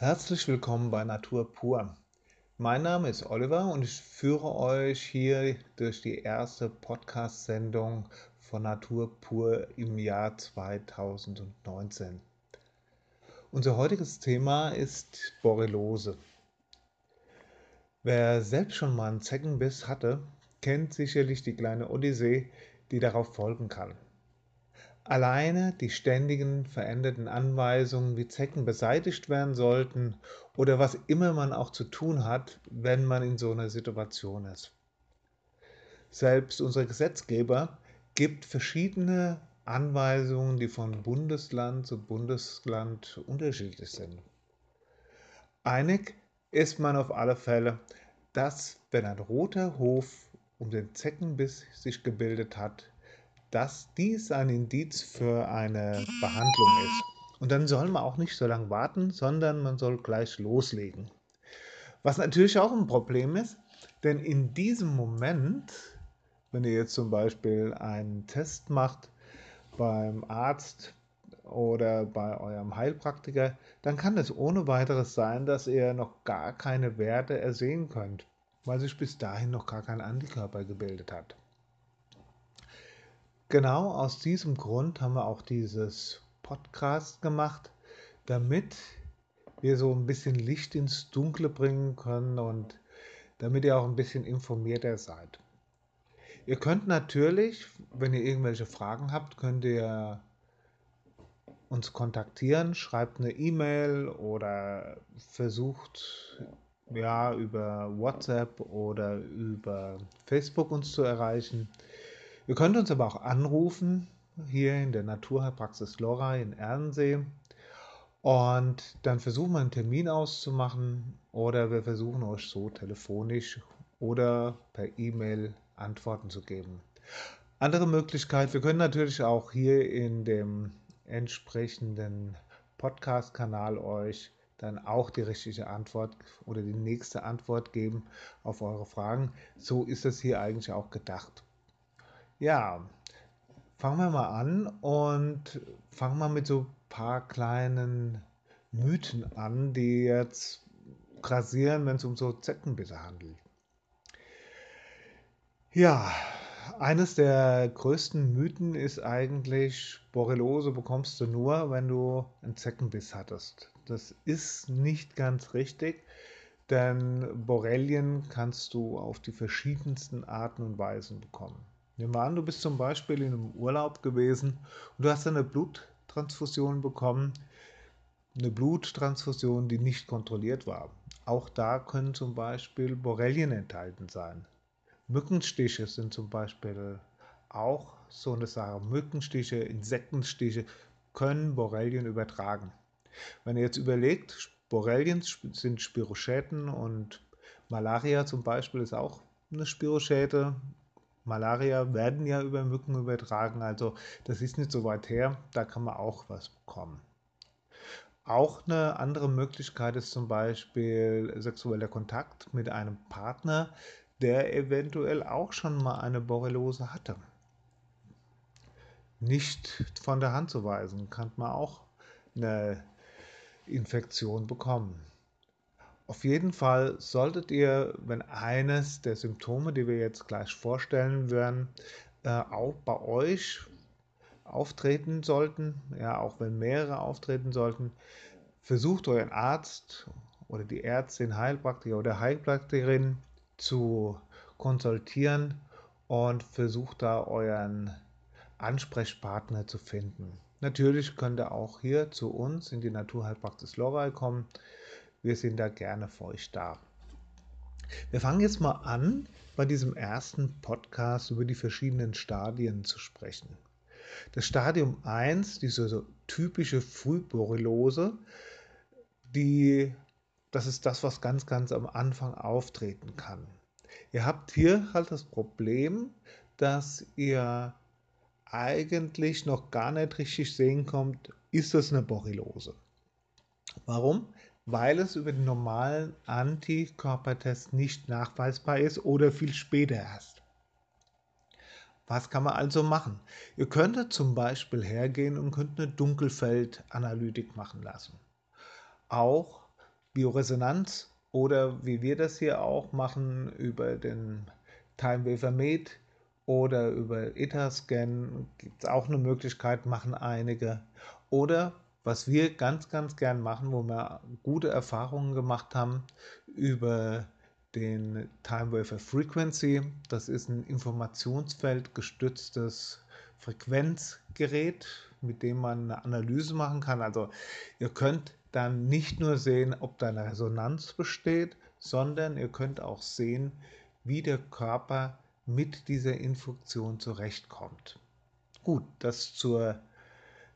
Herzlich willkommen bei Natur pur. Mein Name ist Oliver und ich führe euch hier durch die erste Podcast-Sendung von Natur pur im Jahr 2019. Unser heutiges Thema ist Borreliose. Wer selbst schon mal einen Zeckenbiss hatte, kennt sicherlich die kleine Odyssee, die darauf folgen kann. Alleine die ständigen veränderten Anweisungen, wie Zecken beseitigt werden sollten oder was immer man auch zu tun hat, wenn man in so einer Situation ist. Selbst unser Gesetzgeber gibt verschiedene Anweisungen, die von Bundesland zu Bundesland unterschiedlich sind. Einig ist man auf alle Fälle, dass wenn ein roter Hof um den Zeckenbiss sich gebildet hat, dass dies ein Indiz für eine Behandlung ist. Und dann soll man auch nicht so lange warten, sondern man soll gleich loslegen. Was natürlich auch ein Problem ist, denn in diesem Moment, wenn ihr jetzt zum Beispiel einen Test macht beim Arzt oder bei eurem Heilpraktiker, dann kann es ohne weiteres sein, dass ihr noch gar keine Werte ersehen könnt, weil sich bis dahin noch gar kein Antikörper gebildet hat. Genau aus diesem Grund haben wir auch dieses Podcast gemacht, damit wir so ein bisschen Licht ins Dunkle bringen können und damit ihr auch ein bisschen informierter seid. Ihr könnt natürlich, wenn ihr irgendwelche Fragen habt, könnt ihr uns kontaktieren, schreibt eine E-Mail oder versucht ja über WhatsApp oder über Facebook uns zu erreichen. Ihr könnt uns aber auch anrufen, hier in der Naturheilpraxis Lora in Ernsee. Und dann versuchen wir einen Termin auszumachen oder wir versuchen euch so telefonisch oder per E-Mail Antworten zu geben. Andere Möglichkeit, wir können natürlich auch hier in dem entsprechenden Podcast-Kanal euch dann auch die richtige Antwort oder die nächste Antwort geben auf eure Fragen. So ist es hier eigentlich auch gedacht. Ja, fangen wir mal an und fangen wir mit so paar kleinen Mythen an, die jetzt grasieren, wenn es um so Zeckenbisse handelt. Ja, eines der größten Mythen ist eigentlich, Borreliose bekommst du nur, wenn du einen Zeckenbiss hattest. Das ist nicht ganz richtig, denn Borrelien kannst du auf die verschiedensten Arten und Weisen bekommen. Nehmen wir an, du bist zum Beispiel in einem Urlaub gewesen und du hast eine Bluttransfusion bekommen, eine Bluttransfusion, die nicht kontrolliert war. Auch da können zum Beispiel Borrelien enthalten sein. Mückenstiche sind zum Beispiel auch so eine Sache. Mückenstiche, Insektenstiche können Borrelien übertragen. Wenn ihr jetzt überlegt, Borrelien sind Spirochäten und Malaria zum Beispiel ist auch eine Spirochäte, Malaria werden ja über Mücken übertragen, also das ist nicht so weit her, da kann man auch was bekommen. Auch eine andere Möglichkeit ist zum Beispiel sexueller Kontakt mit einem Partner, der eventuell auch schon mal eine Borreliose hatte. Nicht von der Hand zu weisen, kann man auch eine Infektion bekommen. Auf jeden Fall solltet ihr, wenn eines der Symptome, die wir jetzt gleich vorstellen werden, äh, auch bei euch auftreten sollten, ja, auch wenn mehrere auftreten sollten, versucht euren Arzt oder die Ärztin, Heilpraktiker oder Heilpraktikerin zu konsultieren und versucht da euren Ansprechpartner zu finden. Natürlich könnt ihr auch hier zu uns in die Naturheilpraxis Lorei kommen. Wir sind da gerne für euch da. Wir fangen jetzt mal an, bei diesem ersten Podcast über die verschiedenen Stadien zu sprechen. Das Stadium 1, diese so typische Frühborreliose, die, das ist das, was ganz, ganz am Anfang auftreten kann. Ihr habt hier halt das Problem, dass ihr eigentlich noch gar nicht richtig sehen kommt, ist das eine Borreliose. Warum? Weil es über den normalen Antikörpertest nicht nachweisbar ist oder viel später erst. Was kann man also machen? Ihr könntet zum Beispiel hergehen und könnt eine Dunkelfeldanalytik machen lassen. Auch Bioresonanz oder wie wir das hier auch machen über den Time Wafer Med oder über Etherscan gibt es auch eine Möglichkeit, machen einige. Oder was wir ganz, ganz gern machen, wo wir gute Erfahrungen gemacht haben über den Time Wafer Frequency. Das ist ein Informationsfeld gestütztes Frequenzgerät, mit dem man eine Analyse machen kann. Also ihr könnt dann nicht nur sehen, ob da eine Resonanz besteht, sondern ihr könnt auch sehen, wie der Körper mit dieser Infektion zurechtkommt. Gut, das zur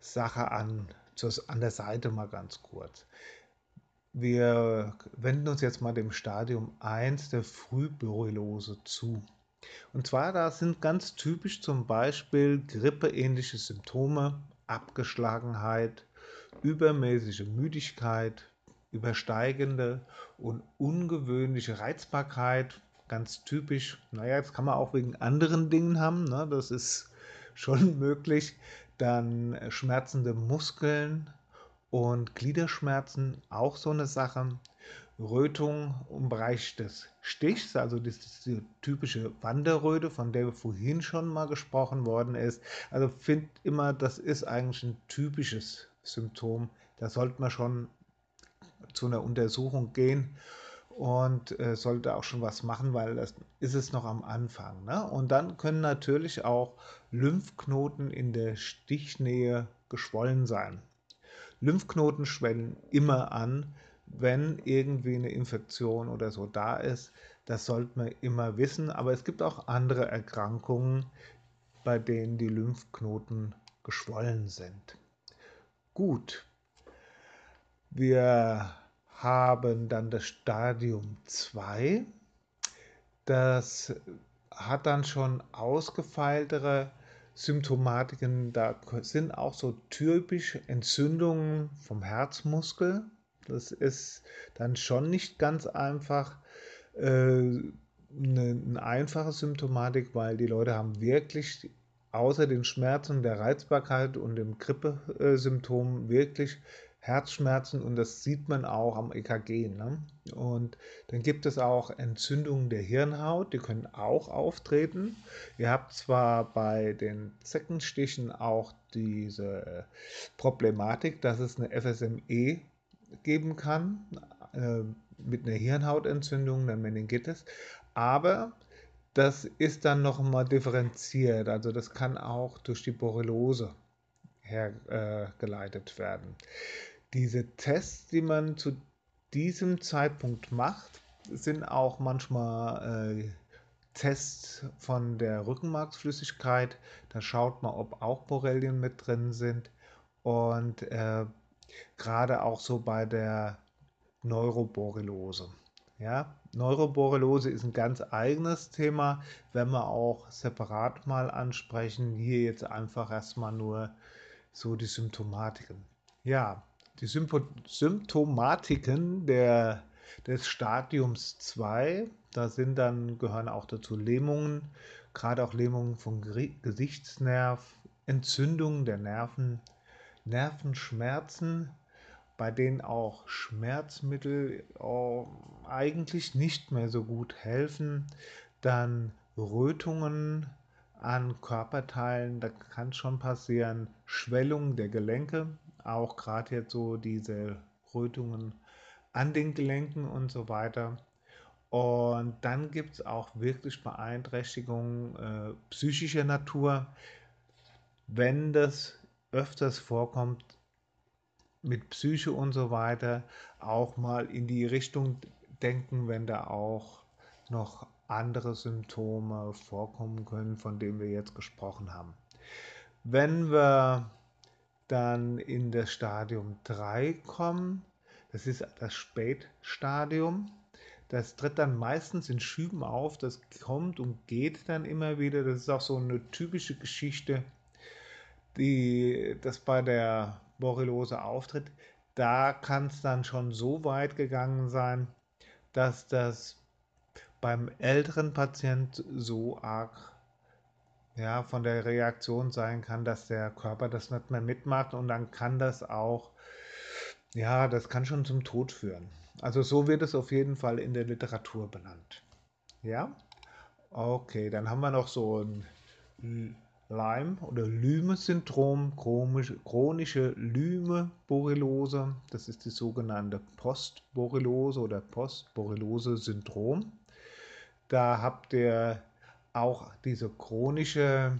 Sache an, an der Seite mal ganz kurz. Wir wenden uns jetzt mal dem Stadium 1 der Frühborreliose zu. Und zwar, da sind ganz typisch zum Beispiel grippeähnliche Symptome, Abgeschlagenheit, übermäßige Müdigkeit, übersteigende und ungewöhnliche Reizbarkeit, ganz typisch. Naja, jetzt kann man auch wegen anderen Dingen haben, ne? das ist schon möglich. Dann schmerzende Muskeln, und Gliederschmerzen, auch so eine Sache. Rötung im Bereich des Stichs, also das ist die typische Wanderröte, von der vorhin schon mal gesprochen worden ist. Also finde immer, das ist eigentlich ein typisches Symptom. Da sollte man schon zu einer Untersuchung gehen und äh, sollte auch schon was machen, weil das ist es noch am Anfang. Ne? Und dann können natürlich auch Lymphknoten in der Stichnähe geschwollen sein. Lymphknoten schwellen immer an, wenn irgendwie eine Infektion oder so da ist. Das sollte man immer wissen. Aber es gibt auch andere Erkrankungen, bei denen die Lymphknoten geschwollen sind. Gut, wir haben dann das Stadium 2. Das hat dann schon ausgefeiltere Symptomatiken, da sind auch so typisch Entzündungen vom Herzmuskel. Das ist dann schon nicht ganz einfach äh, eine, eine einfache Symptomatik, weil die Leute haben wirklich außer den Schmerzen, der Reizbarkeit und dem Grippesymptom wirklich Herzschmerzen und das sieht man auch am EKG. Ne? Und dann gibt es auch Entzündungen der Hirnhaut, die können auch auftreten. Ihr habt zwar bei den Zeckenstichen auch diese Problematik, dass es eine FSME geben kann äh, mit einer Hirnhautentzündung, einer Meningitis, aber das ist dann nochmal differenziert. Also das kann auch durch die Borreliose hergeleitet äh, werden. Diese Tests, die man zu diesem Zeitpunkt macht, sind auch manchmal äh, Tests von der Rückenmarksflüssigkeit. Da schaut man, ob auch Borrelien mit drin sind. Und äh, gerade auch so bei der Neuroborreliose. Ja, Neuroborreliose ist ein ganz eigenes Thema, wenn wir auch separat mal ansprechen. Hier jetzt einfach erstmal nur so die Symptomatiken. Ja, die Symptomatiken der, des Stadiums 2, da sind dann, gehören auch dazu Lähmungen, gerade auch Lähmungen vom Gesichtsnerv, Entzündungen der Nerven, Nervenschmerzen, bei denen auch Schmerzmittel auch eigentlich nicht mehr so gut helfen, dann Rötungen an Körperteilen, da kann schon passieren, Schwellung der Gelenke, auch gerade jetzt so diese Rötungen an den Gelenken und so weiter. Und dann gibt es auch wirklich Beeinträchtigungen äh, psychischer Natur, wenn das öfters vorkommt mit Psyche und so weiter, auch mal in die Richtung denken, wenn da auch noch andere Symptome vorkommen können, von denen wir jetzt gesprochen haben. Wenn wir dann in das Stadium 3 kommen. Das ist das Spätstadium. Das tritt dann meistens in Schüben auf, das kommt und geht dann immer wieder. Das ist auch so eine typische Geschichte, die das bei der Borreliose auftritt. Da kann es dann schon so weit gegangen sein, dass das beim älteren Patient so arg ja, von der Reaktion sein kann, dass der Körper das nicht mehr mitmacht und dann kann das auch, ja, das kann schon zum Tod führen. Also so wird es auf jeden Fall in der Literatur benannt. Ja? Okay, dann haben wir noch so ein Lyme- oder Lyme-Syndrom, chronische Lyme-Borreliose. Das ist die sogenannte Postborreliose oder Postborreliose-Syndrom. Da habt ihr auch diese chronische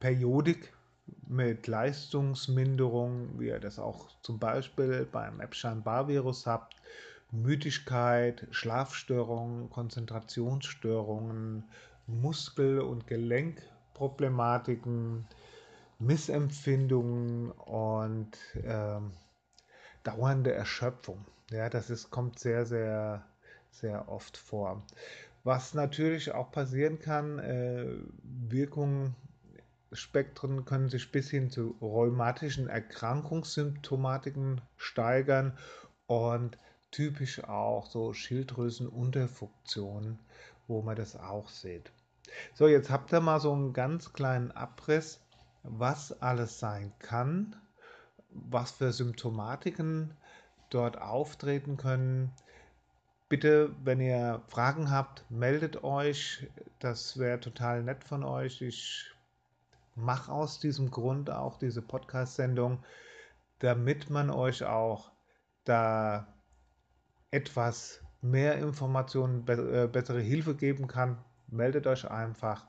Periodik mit Leistungsminderung, wie ihr das auch zum Beispiel beim Epstein-Barr-Virus habt, Müdigkeit, Schlafstörungen, Konzentrationsstörungen, Muskel- und Gelenkproblematiken, Missempfindungen und äh, dauernde Erschöpfung. Ja, das ist, kommt sehr, sehr, sehr oft vor. Was natürlich auch passieren kann, äh, Wirkungen Spektren können sich bis hin zu rheumatischen Erkrankungssymptomatiken steigern und typisch auch so Schilddrüsenunterfunktionen, wo man das auch sieht. So, jetzt habt ihr mal so einen ganz kleinen Abriss, was alles sein kann, was für Symptomatiken dort auftreten können. Bitte, wenn ihr Fragen habt, meldet euch. Das wäre total nett von euch. Ich mache aus diesem Grund auch diese Podcast-Sendung, damit man euch auch da etwas mehr Informationen, be äh, bessere Hilfe geben kann. Meldet euch einfach.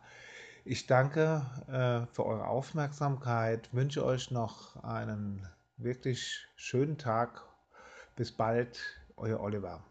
Ich danke äh, für eure Aufmerksamkeit, wünsche euch noch einen wirklich schönen Tag. Bis bald, euer Oliver.